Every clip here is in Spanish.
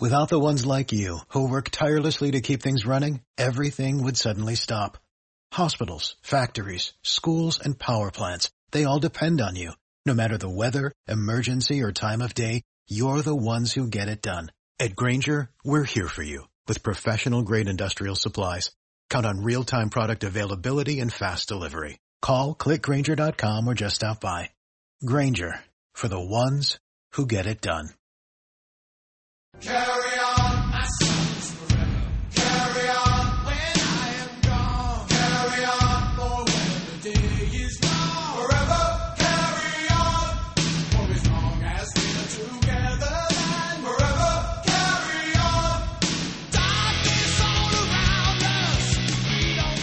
Without the ones like you, who work tirelessly to keep things running, everything would suddenly stop. Hospitals, factories, schools, and power plants, they all depend on you. No matter the weather, emergency, or time of day, you're the ones who get it done. At Granger, we're here for you with professional grade industrial supplies. Count on real-time product availability and fast delivery. Call clickgranger.com or just stop by. Granger for the ones who get it done. Carry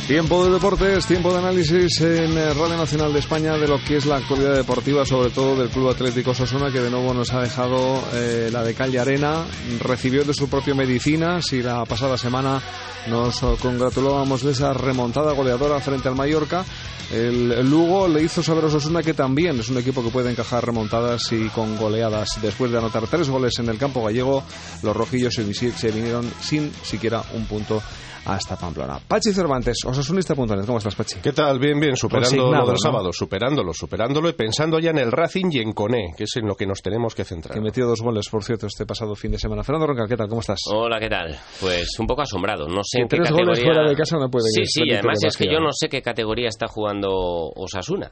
Tiempo de deportes, tiempo de análisis en eh, Radio Nacional de España de lo que es la actualidad deportiva, sobre todo del Club Atlético Sosuna, que de nuevo nos ha dejado eh, la de calle arena. Recibió de su propio medicinas y la pasada semana nos congratulábamos de esa remontada goleadora frente al Mallorca. El, Lugo le hizo saber a Osasuna que también es un equipo que puede encajar remontadas y con goleadas. Después de anotar tres goles en el campo gallego, los rojillos se, vinieron sin siquiera un punto hasta Pamplona. Pachi Cervantes, osasunista.net, ¿cómo estás, Pachi? ¿Qué tal? Bien, bien, superando lo del ¿no? sábado, superándolo, superándolo y pensando ya en el Racing y en Coné, que es en lo que nos tenemos que centrar. Que metió dos goles, por cierto, este pasado fin de semana. Fernando Roncal, ¿qué tal? ¿Cómo estás? Hola, ¿qué tal? Pues un poco asombrado. No sé Que en qué tres categoría... goles fuera de casa no pueden Sí, sí, además de es que yo no sé qué categoría está jugando Osasuna.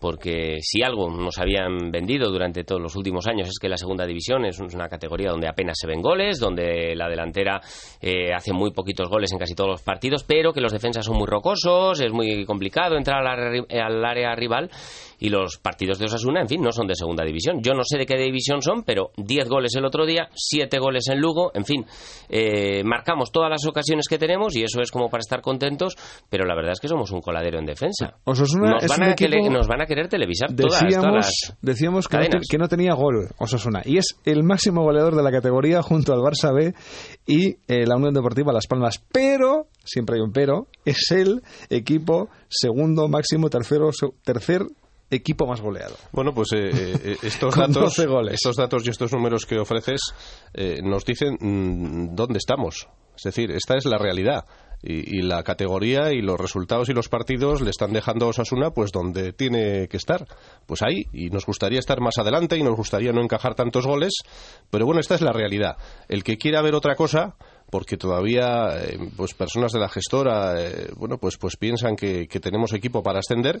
Porque si algo nos habían vendido durante todos los últimos años es que la segunda división es una categoría donde apenas se ven goles, donde la delantera eh, hace muy poquitos goles en casi todos los partidos, pero que los defensas son muy rocosos, es muy complicado entrar al área, al área rival y los partidos de Osasuna, en fin, no son de segunda división. Yo no sé de qué división son, pero 10 goles el otro día, 7 goles en Lugo, en fin, eh, marcamos todas las ocasiones que tenemos y eso es como para estar contentos, pero la verdad es que somos un coladero en defensa. Osasuna nos, es van un a nos van a querer televisar todas, Decíamos, todas las decíamos que, no, te- que no tenía gol Osasuna y es el máximo goleador de la categoría junto al Barça B y eh, la Unión Deportiva Las Palmas. Pero, siempre hay un pero, es el equipo segundo máximo, tercero, tercer equipo más goleado. Bueno, pues eh, eh, estos, datos, 12 goles. estos datos y estos números que ofreces eh, nos dicen mm, dónde estamos. Es decir, esta es la realidad. Y, la categoría y los resultados y los partidos le están dejando a Osasuna pues donde tiene que estar. Pues ahí. Y nos gustaría estar más adelante y nos gustaría no encajar tantos goles. Pero bueno, esta es la realidad. El que quiera ver otra cosa porque todavía eh, pues personas de la gestora eh, bueno pues pues piensan que, tenemos equipo para ascender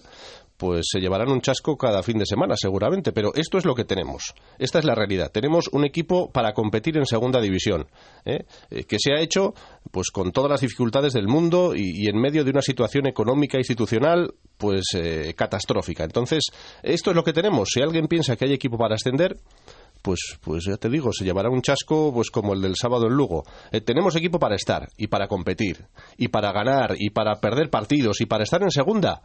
pues se llevarán un chasco cada fin de semana seguramente. Pero esto es lo que tenemos. Esta es la realidad. Tenemos un equipo para competir en segunda división ¿eh? Eh, que se ha hecho pues con todas las dificultades del mundo y, y en medio de una situación económica e institucional pues eh, catastrófica. Entonces esto es lo que tenemos. Si alguien piensa que hay equipo para ascender pues, pues ya te digo, se llevará un chasco pues como el del sábado en Lugo. Eh, tenemos equipo para estar y para competir y para ganar y para perder partidos y para estar en segunda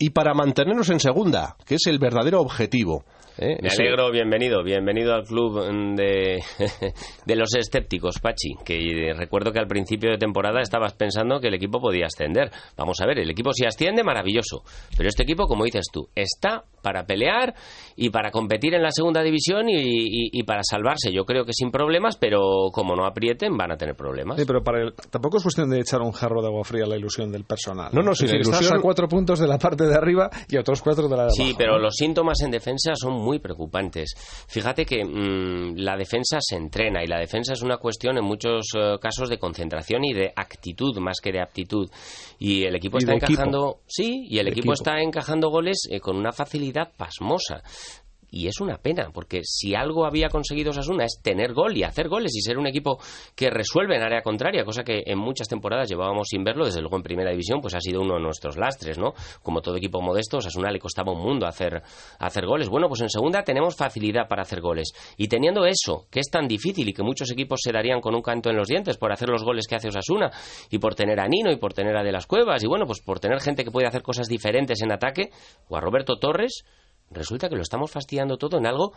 y para mantenernos en segunda, que es el verdadero objetivo. ¿Eh? Me alegro, bienvenido, bienvenido al club de, de los escépticos, Pachi, que recuerdo que al principio de temporada estabas pensando que el equipo podía ascender. Vamos a ver, el equipo si asciende, maravilloso, pero este equipo, como dices tú, está para pelear y para competir en la segunda división y, y- y para salvarse. Yo creo que sin problemas, pero como no aprieten, van a tener problemas. Sí, pero para el- tampoco es cuestión de echar un jarro de agua fría a la ilusión del personal. No, no, si la decir, estás ilusión- a cuatro puntos de la parte de arriba y a otros cuatro de la de Sí, abajo, pero ¿no? los síntomas en defensa son muy preocupantes. Fíjate que mm, la defensa se entrena y la defensa es una cuestión en muchos eh, casos de concentración y de actitud más que de aptitud. Y el equipo Y está equipo. encajando, sí, y el equipo, equipo. está encajando goles eh, con una facilidad pasmosa. Y es una pena, porque si algo había conseguido Osasuna es tener gol y hacer goles y ser un equipo que resuelve en área contraria, cosa que en muchas temporadas llevábamos sin verlo, desde luego en primera división, pues ha sido uno de nuestros lastres, ¿no? Como todo equipo modesto, Osasuna le costaba un mundo hacer, hacer goles. Bueno, pues en segunda tenemos facilidad para hacer goles. Y teniendo eso, que es tan difícil y que muchos equipos se darían con un canto en los dientes por hacer los goles que hace Osasuna, y por tener a Nino y por tener a De las Cuevas, y bueno, pues por tener gente que puede hacer cosas diferentes en ataque, o a Roberto Torres, resulta que lo estamos fastidiando todo en algo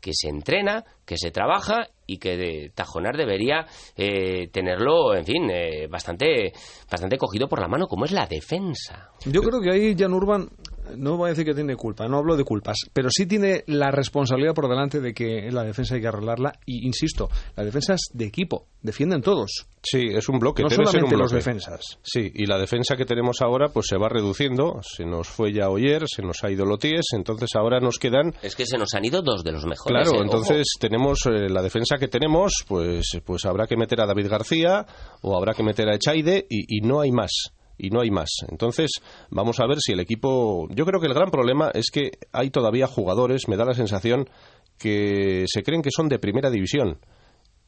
que se entrena, que se trabaja y que de Tajonar debería eh, tenerlo, en fin, eh, bastante, bastante cogido por la mano, como es la defensa. Yo creo que ahí Jan Urban no voy a decir que tiene culpa, no hablo de culpas, pero sí tiene la responsabilidad por delante de que la defensa hay que arreglarla. Y insisto, la defensa es de equipo, defienden todos, Sí, es un bloque. no debe ser un solamente los defensas. Sí, y la defensa que tenemos ahora pues se va reduciendo. Se nos fue ya Oyer, se nos ha ido Loties, entonces ahora nos quedan Es que se nos han ido dos de los mejores. Claro, ¿eh? entonces tenemos eh, la defensa que tenemos, pues, pues habrá que meter a David García o habrá que meter a Echaide y, y no hay más. Y no hay más. Entonces, vamos a ver si el equipo. Yo creo que el gran problema es que hay todavía jugadores, me da la sensación, que se creen que son de primera división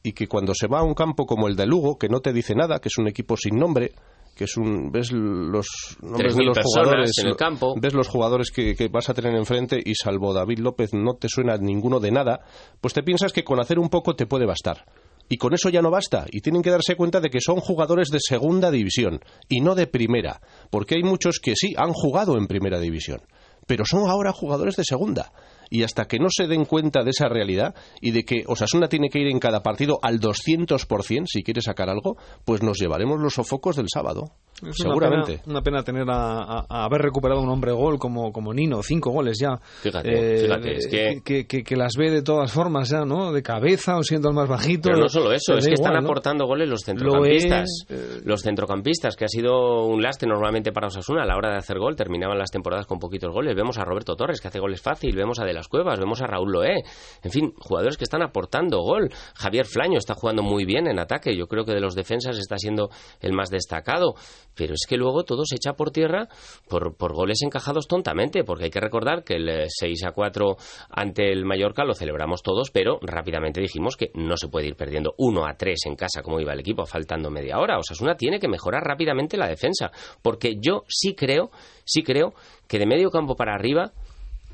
y que cuando se va a un campo como el de Lugo, que no te dice nada, que es un equipo sin nombre, que es un ves los nombres de 3.000 los jugadores en el campo. ves los jugadores que, que vas a tener enfrente y salvo David López no te suena ninguno de nada, pues te piensas que con hacer un poco te puede bastar. Y con eso ya no basta. Y tienen que darse cuenta de que son jugadores de segunda división y no de primera. Porque hay muchos que sí han jugado en primera división. Pero son ahora jugadores de segunda. Y hasta que no se den cuenta de esa realidad y de que Osasuna tiene que ir en cada partido al 200% si quiere sacar algo, pues nos llevaremos los sofocos del sábado. Es Seguramente. Una pena, una pena tener a, a- a haber recuperado un hombre gol como, como Nino, cinco goles ya. Fíjate, fíjate, es que- que, que- que las ve de todas formas ya, ¿no? De cabeza o siendo el más bajito. Pero no solo eso, es que están aportando goles los Lo centrocampistas. es, eh, Los centrocampistas, que ha sido un lastre normalmente para Osasuna a la hora de hacer gol. Terminaban las temporadas con poquitos goles. Vemos a Roberto Torres, que hace goles fácil. Vemos a De las Cuevas. Vemos a Raúl Loé. En fin, jugadores que están aportando gol. Javier Flaño está jugando muy bien en ataque. Yo creo que de los defensas está siendo el más destacado. Pero es que luego todo se echa por tierra por, por goles encajados tontamente. Porque hay que recordar que el eh, 6 a 4 ante el Mallorca lo celebramos todos, pero rápidamente dijimos que no se puede ir perdiendo 1 a 3 en casa como iba el equipo, faltando media hora. Osasuna tiene que mejorar rápidamente la defensa. Porque yo sí creo, sí creo que de medio campo para arriba.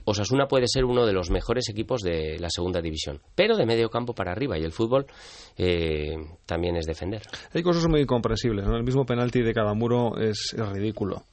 Osasuna puede ser uno de los mejores equipos de la segunda división, pero de medio campo para arriba y el fútbol eh, también es defender. Hay cosas muy incomprensibles, ¿no? El mismo penalti de cada muro es, es ridículo.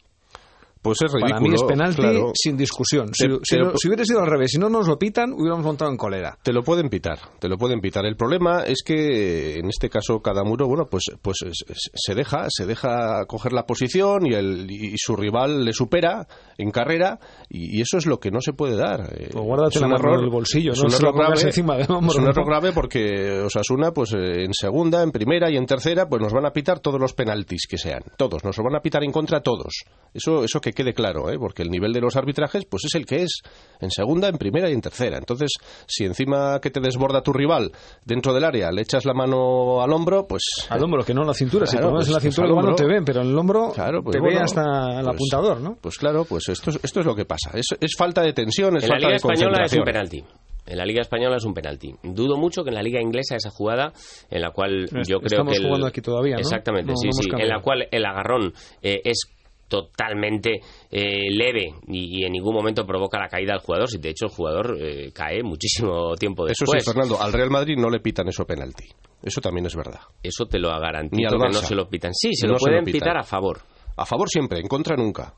Pues es ridículo. Para mí es penalti claro. sin discusión. Si, Te- si lo- hubiera sido al revés, si no nos lo pitan, hubiéramos montado en cólera. Te lo pueden pitar, te lo pueden pitar. El problema es que en este caso cada muro, bueno, pues, pues es- es- se deja, se deja coger la posición y, el, y su rival le supera en carrera y, y eso es lo que no se puede dar. Pues guárdate es la un mano error- en el bolsillo, es no un se error lo grave, encima del hombro, Es un error grave porque Osasuna, pues eh, en segunda, en primera y en tercera, pues nos van a pitar todos los penaltis que sean, todos, nos los van a pitar en contra todos. Eso, eso que quede claro, ¿eh? porque el nivel de los arbitrajes, pues es el que es, en segunda, en primera y en tercera. Entonces, si encima que te desborda tu rival dentro del área le echas la mano al hombro, pues Al hombro, que no en la cintura. si Claro, te pones en la pues- pues cintura, al igual no hombro. te ven, pero en el hombro Claro, pues te ve hasta el pues- apuntador, ¿no? Pues claro, pues esto, es- esto es lo que pasa. Es, es falta de tensión, es En la falta Liga de Española es un penalti. En la Liga Española es un penalti. Dudo mucho que en la Liga Inglesa esa jugada en la cual yo creo estamos que el- jugando aquí todavía, ¿no? Exactamente, No- sí, no sí, en la cual el agarrón eh, es totalmente eh, leve y, y en ningún momento provoca la caída del jugador. Si de hecho el jugador eh, cae muchísimo tiempo Eso después. sí, Fernando, al Real Madrid no le pitan eso penalti. Eso también es verdad. Eso te lo garantizo que no se lo pitan. Sí, se No lo se lo pueden pitan. pitar a favor. A favor siempre, en contra nunca.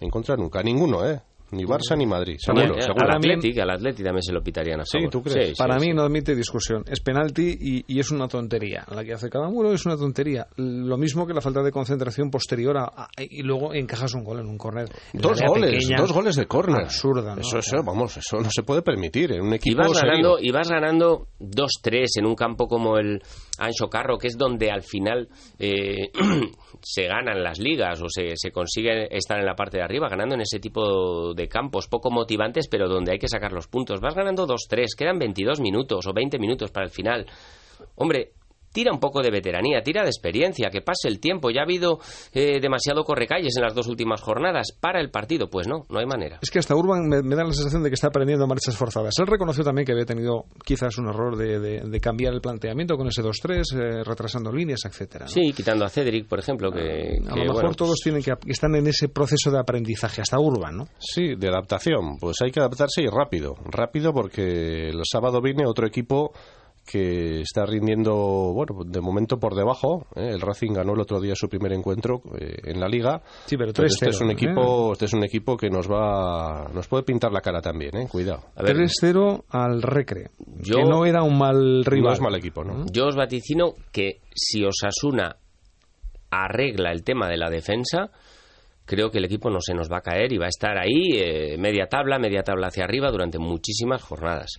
En contra nunca. Ninguno, ¿eh? Ni Barça ni Madrid. Y Seguro, al- seguro. Athletic, al Athletic también se lo pitarían a Sí, favor. ¿tú crees? Para sí, mí sí. no admite discusión. Es penalti y, y es una tontería. La que hace cada muro es una tontería. Lo mismo que la falta de concentración posterior a, a- y luego encajas un gol en un córner. Dos goles, pequeña. dos goles de córner. Absurda, ¿no? Eso, eso, vamos, eso no se puede permitir en un Y equipo vas serio. ganando, y vas ganando 2-3 en un campo como el Ancho Carro, que es donde al final eh, se ganan las ligas o se, se consigue estar en la parte de arriba, ganando en ese tipo de campos poco motivantes, pero donde hay que sacar los puntos. Vas ganando 2-3, quedan 22 minutos o 20 minutos para el final. Hombre, tira un poco de veteranía, tira de experiencia, que pase el tiempo. Ya ha habido eh, demasiado correcalles en las dos últimas jornadas. Para el partido, pues no, no hay manera. Es que hasta Urban me, me da la sensación de que está aprendiendo a marchas forzadas. Él reconoció también que había tenido quizás un error de, de- de cambiar el planteamiento con ese 2-3, eh, retrasando líneas, etcétera. ¿no? Sí, quitando a Cedric, por ejemplo, que, A que, lo mejor bueno, todos tienen que que están en ese proceso de aprendizaje, hasta Urban, ¿no? Sí, de adaptación. Pues hay que adaptarse y rápido. Rápido porque el sábado viene otro equipo que está rindiendo, bueno, de momento por debajo. ¿eh? El Racing ganó el otro día su primer encuentro eh, en la Liga. Sí, pero Pero este 3-0, es un ¿eh? equipo, este es un equipo que nos va, nos puede pintar la cara también, ¿eh? Cuidado. A ver, 3-0 al Recre, Yo- que no era un mal rival. No es mal equipo, ¿no? Yo os vaticino que si Osasuna arregla el tema de la defensa, creo que el equipo no se nos va a caer y va a estar ahí eh, media tabla, media tabla hacia arriba durante muchísimas jornadas.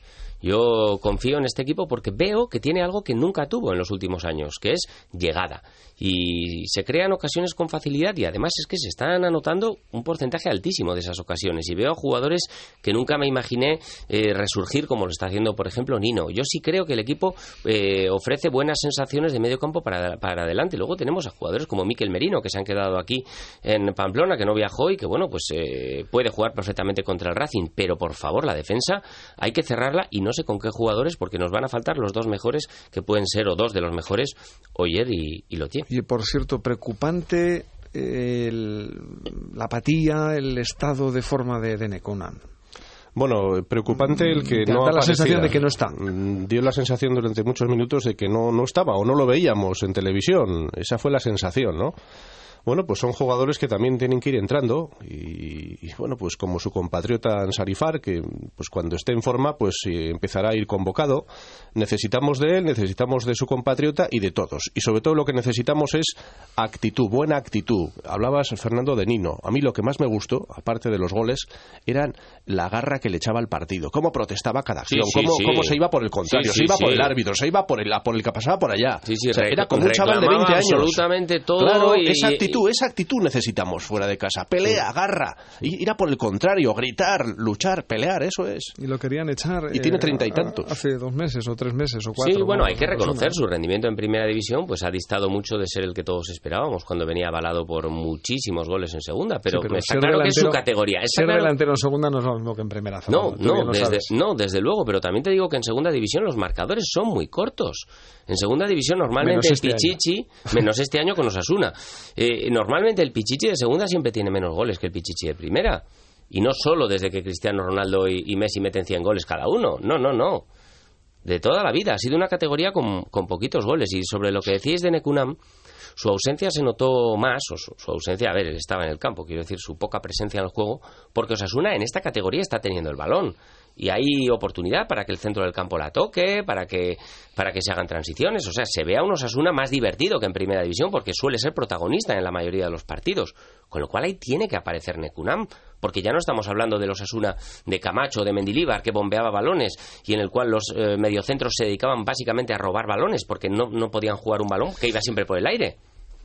Yo confío en este equipo porque veo que tiene algo que nunca tuvo en los últimos años, que es llegada. Y se crean ocasiones con facilidad y además es que se están anotando un porcentaje altísimo de esas ocasiones. Y veo a jugadores que nunca me imaginé eh, resurgir como lo está haciendo, por ejemplo, Nino. Yo sí creo que el equipo eh, ofrece buenas sensaciones de medio campo para, para adelante. Luego tenemos a jugadores como Miquel Merino, que se han quedado aquí en Pamplona, que no viajó y que, bueno, pues eh, puede jugar perfectamente contra el Racing. Pero, por favor, la defensa hay que cerrarla y no sé con qué jugadores porque nos van a faltar los dos mejores que pueden ser o dos de los mejores Oyer y, y Lotier. Y por cierto, preocupante el- la apatía, el estado de forma de, de Neconan. Bueno, preocupante el que Te no da la sensación de que no está. Mm, Dio la sensación durante muchos minutos de que no, no estaba o no lo veíamos en televisión. Esa fue la sensación, ¿no? Bueno, pues son jugadores que también tienen que ir entrando y, y, bueno, pues como su compatriota Ansarifar, que pues cuando esté en forma, pues eh, empezará a ir convocado. Necesitamos de él, necesitamos de su compatriota y de todos. Y sobre todo lo que necesitamos es actitud, buena actitud. Hablabas, Fernando, de Nino. A mí lo que más me gustó, aparte de los goles, eran la garra que le echaba al partido. Cómo protestaba cada acción, sí, cómo, sí. cómo se iba por el contrario, se iba por el árbitro, se iba por el, por el que pasaba por allá. Sí, sí, O sea, era como un chaval de reclamaba 20 años. absolutamente todo Claro, y- esa actitud, esa actitud necesitamos fuera de casa. Pelea, garra, y- ir a por el contrario, gritar, luchar, pelear, eso es. Y lo querían echar. Y tiene treinta y tantos. Hace dos meses o tres meses o cuatro. Sí, bueno, ¿no? hay que reconocer su rendimiento en primera división, pues ha distado mucho de ser el que todos esperábamos cuando venía avalado por muchísimos goles en segunda, pero, Sí, pero está claro que es su categoría. Está Ser claro- delantero en segunda no es lo mismo que en primera. No, tú no, lo desde, no, desde luego, pero también te digo que en segunda división los marcadores son muy cortos. En segunda división normalmente Menos el este año. Pichichi, menos este año con Osasuna, eh, normalmente el Pichichi de segunda siempre tiene menos goles que el Pichichi de primera. Y no solo desde que Cristiano Ronaldo y, y Messi meten 100 goles cada uno, no, no, no. De toda la vida, ha sido una categoría con, con poquitos goles. Y sobre lo que decís de Nekunam, su ausencia se notó más, o su, su ausencia, a ver, él estaba en el campo, quiero decir, su poca presencia en el juego, porque Osasuna en esta categoría está teniendo el balón. Y hay oportunidad para que el centro del campo la toque, para que, para que se hagan transiciones. O sea, se vea un Osasuna más divertido que en primera división, porque suele ser protagonista en la mayoría de los partidos. Con lo cual ahí tiene que aparecer Nekunam, porque ya no estamos hablando del Osasuna de Camacho, de Mendilíbar, que bombeaba balones y en el cual los eh, mediocentros se dedicaban básicamente a robar balones, porque no, no podían jugar un balón que iba siempre por el aire.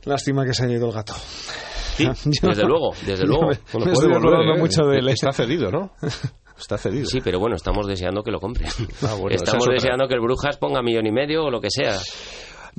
Lástima que se haya ido el gato. Sí, desde luego, desde luego. me- Bueno, me puede estoy volver, acordando ¿eh? mucho de él. Está cedido, ¿no? Está cedido. Sí, pero bueno, estamos deseando que lo compre. Ah, bueno, estamos deseando que el Brujas ponga millón y medio o lo que sea.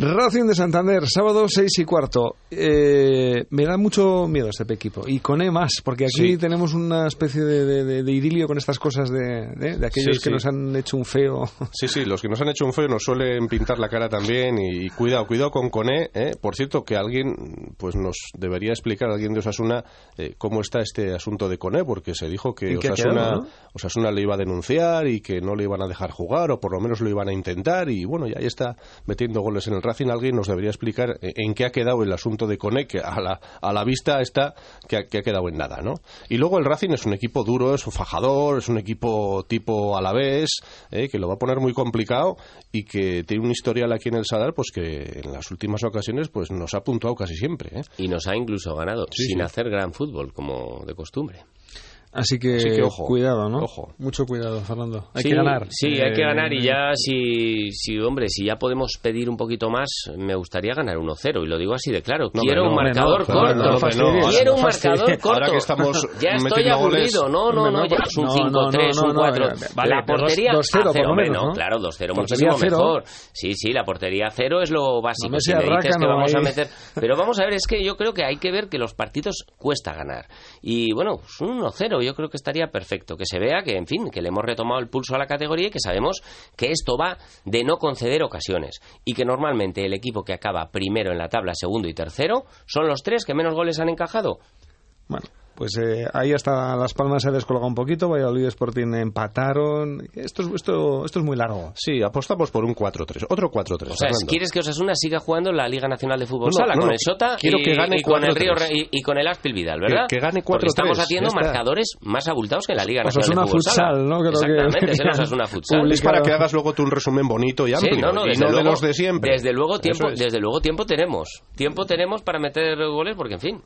Racing de Santander, sábado 6 y cuarto. Eh, me da mucho miedo este equipo. Y con E más, porque aquí Sí. tenemos una especie de, de- de- de idilio con estas cosas de, aquellos Sí, que nos han hecho un feo. Sí, sí, los que nos han hecho un feo nos suelen pintar la cara también y, y cuidado, cuidado con Coné. ¿eh? Por cierto, que alguien pues nos debería explicar, alguien de Osasuna, eh, cómo está este asunto de Coné, porque se dijo que ¿En qué ha Osasuna, quedado, no? Osasuna le iba a denunciar y que no le iban a dejar jugar o por lo menos lo iban a intentar y bueno, ya ahí está metiendo goles en el Racing. Alguien nos debería explicar eh, en qué ha quedado el asunto de Coné, que a la, a la vista está que ha, que ha quedado en nada, ¿no? Y luego el Racing es un equipo duro, es un fajador, es un equipo tipo alavés, eh, que lo va a poner muy complicado y que tiene un historial aquí en el Sadar, pues que en las últimas ocasiones pues nos ha puntuado casi siempre, ¿eh? Y nos ha incluso ganado, Sí, sin sí. hacer gran fútbol, como de costumbre. Así que, Así que ojo, cuidado, ¿no? ojo. Mucho cuidado, Fernando. Hay Sí, que ganar. Sí, hay que Eh, ganar y ya, si, si, hombre, si ya podemos pedir un poquito más, me gustaría ganar 1-0 y lo digo así de claro. No, Quiero hombre, un no, marcador no, corto. no, no Quiero no un fastidies. marcador corto. Ahora que estamos ya estoy aburrido. No, no, no, ya no, es un no, 5-3, no, no, un no, 4. vale, la portería dos- 2-0 a cero, por lo hombre, menos, no, ¿no? claro, 2-0 Portería muchísimo cero. mejor. Sí, sí, la portería cero es lo básico. No me si me dices que vamos a meter pero vamos a ver, es que yo creo que hay que ver que los partidos cuesta ganar. Y bueno, pues un 1-0 yo creo que estaría perfecto. Que se vea que, en fin, que le hemos retomado el pulso a la categoría y que sabemos que esto va de no conceder ocasiones. Y que normalmente el equipo que acaba primero en la tabla, segundo y tercero, son los tres que menos goles han encajado. Bueno, pues eh, ahí hasta Las Palmas se ha descolgado un poquito. Valladolid Sporting empataron. Esto es, esto, esto es muy largo. Sí, apostamos por un 4-3, otro 4-3. O sea. ¿quieres que Osasuna siga jugando en la Liga Nacional de Fútbol No, Sala no, con no. el Sota Quiero y, que gane y con el 4-3. Río y, y con el Aspil Vidal, ¿verdad? Que- que gane Porque 4-3, estamos haciendo está. marcadores más abultados que en la Liga Pues Nacional Osasuna de Fútbol Sala. Futsal, ¿no? Creo que- Exactamente, es el que- Osasuna Futsal. Es para que hagas luego tú un resumen bonito y amplio Sí, no, no, y desde no luego, de los de siempre. Desde luego tiempo, es. desde luego tiempo tenemos. Tiempo tenemos para meter goles porque en fin.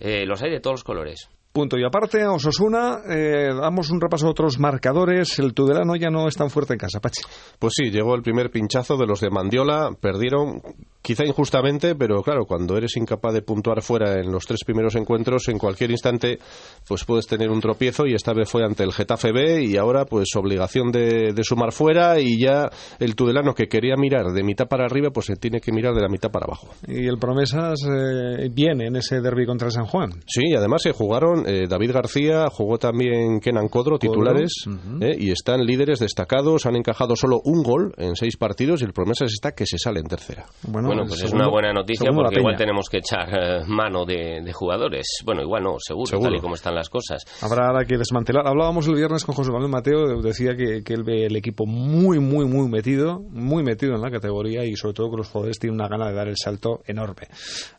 Eh, los hay de todos los colores. Punto y aparte, Osasuna, eh, damos un repaso a otros marcadores. El Tudelano ya no es tan fuerte en casa, Pachi. Pues sí, llegó el primer pinchazo de los de Mandiola, perdieron quizá injustamente, pero claro, cuando eres incapaz de puntuar fuera en los tres primeros encuentros, en cualquier instante, pues puedes tener un tropiezo y esta vez fue ante el Getafe B y ahora pues obligación de, de sumar fuera y ya el Tudelano que quería mirar de mitad para arriba, pues se tiene que mirar de la mitad para abajo. Y el Promesas eh, viene en ese derby contra el San Juan. Sí, y además se jugaron eh, David García, jugó también Kenan Codro, titulares, eh, y están líderes destacados, han encajado solo un gol en seis partidos y el Promesas está que se sale en tercera. Bueno, pues es una buena noticia porque igual tenemos que echar eh, mano de, de jugadores. Bueno, igual no, seguro, Seguro. tal y como están las cosas. Habrá ahora que desmantelar. Hablábamos el viernes con José Manuel Mateo, decía que, que él ve el equipo muy, muy, muy metido, muy metido en la categoría y sobre todo que los jugadores tienen una gana de dar el salto enorme.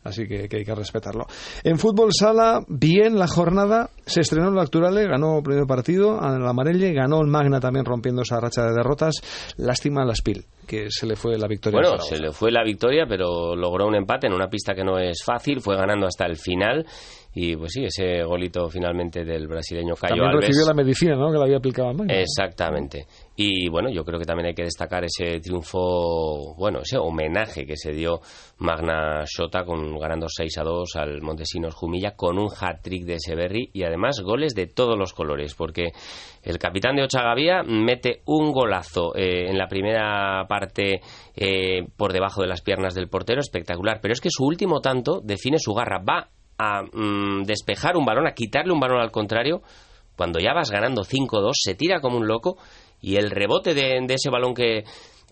Así que, que hay que respetarlo. En fútbol sala, bien la jornada, se estrenó el Acturale, ganó el primer partido, a la Amarelle, ganó el Magna también rompiendo esa racha de derrotas. Lástima a la Spil, que se le fue la victoria. al Bueno, se le fue la victoria, pero logró un empate en una pista que no es fácil, fue ganando hasta el final. Y pues sí, ese golito finalmente del brasileño Cayo También Alves. recibió la medicina, ¿no? Que le había aplicado al Magna. Exactamente. Y bueno, yo creo que también hay que destacar ese triunfo, bueno, ese homenaje que se dio Magna Shota con ganando 6 a 2 al Montesinos Jumilla con un hat-trick de Severri y además goles de todos los colores, porque el capitán de Ochagavía mete un golazo eh, en la primera parte eh, por debajo de las piernas del portero, espectacular, pero es que su último tanto define su garra, va a mm, despejar un balón, a quitarle un balón al contrario, cuando ya vas ganando 5-2, se tira como un loco y el rebote de, de ese balón que,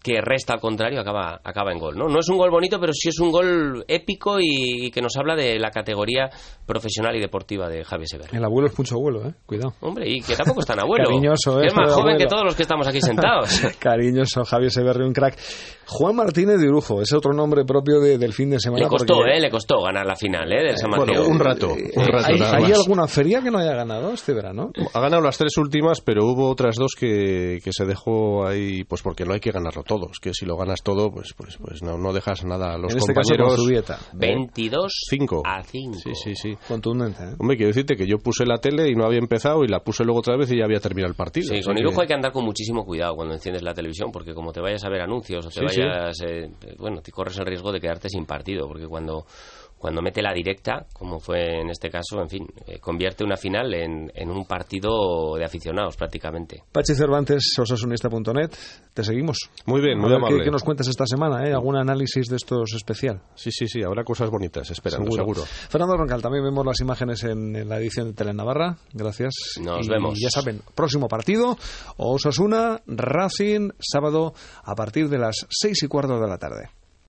que resta al contrario acaba, acaba en gol. ¿no? no es un gol bonito, pero sí es un gol épico y, y que nos habla de la categoría profesional y deportiva de Javier Sever. El abuelo es mucho abuelo, ¿eh? Cuidado. Hombre, y que tampoco es tan abuelo. Cariñoso, ¿eh? es más joven que todos los que estamos aquí sentados. Cariñoso, Javier Severri, un crack. Juan Martínez de Urujo, es otro nombre propio de- del fin de semana. le costó, porque- ¿eh? Le costó ganar la final, ¿eh? Del San Bueno, un rato, un rato ¿Hay, nada hay alguna feria que no haya ganado este verano? Ha ganado las tres últimas, pero hubo otras dos que, que se dejó ahí, pues porque no hay que ganarlo todo. Es que si lo ganas todo, pues pues pues no, no dejas nada a los en este caso compañeros. con dieta. 22 Cinco. a 5. Sí, sí, sí. Contundente, ¿eh? Hombre, quiero decirte que yo puse la tele y no había empezado y la puse luego otra vez y ya había terminado el partido. Sí, con que- Irujo hay que andar con muchísimo cuidado cuando enciendes la televisión, porque como te vayas a ver anuncios o te Sí, vayas, eh, bueno, te corres el riesgo de quedarte sin partido, porque cuando cuando mete la directa, como fue en este caso, en fin, eh, convierte una final en, en un partido de aficionados prácticamente. Pachi Cervantes, osasunista.net, te seguimos. Muy bien, A muy ver amable. ¿qué, qué nos cuentas esta semana? ¿eh? ¿Algún análisis de estos especial? Sí, sí, sí, habrá cosas bonitas, esperando, seguro. Fernando Roncal, también vemos las imágenes en, en la edición de Telenavarra. Gracias. Nos Y vemos. Ya saben, próximo partido, Osasuna, Racing, sábado a partir de las seis y cuarto de la tarde.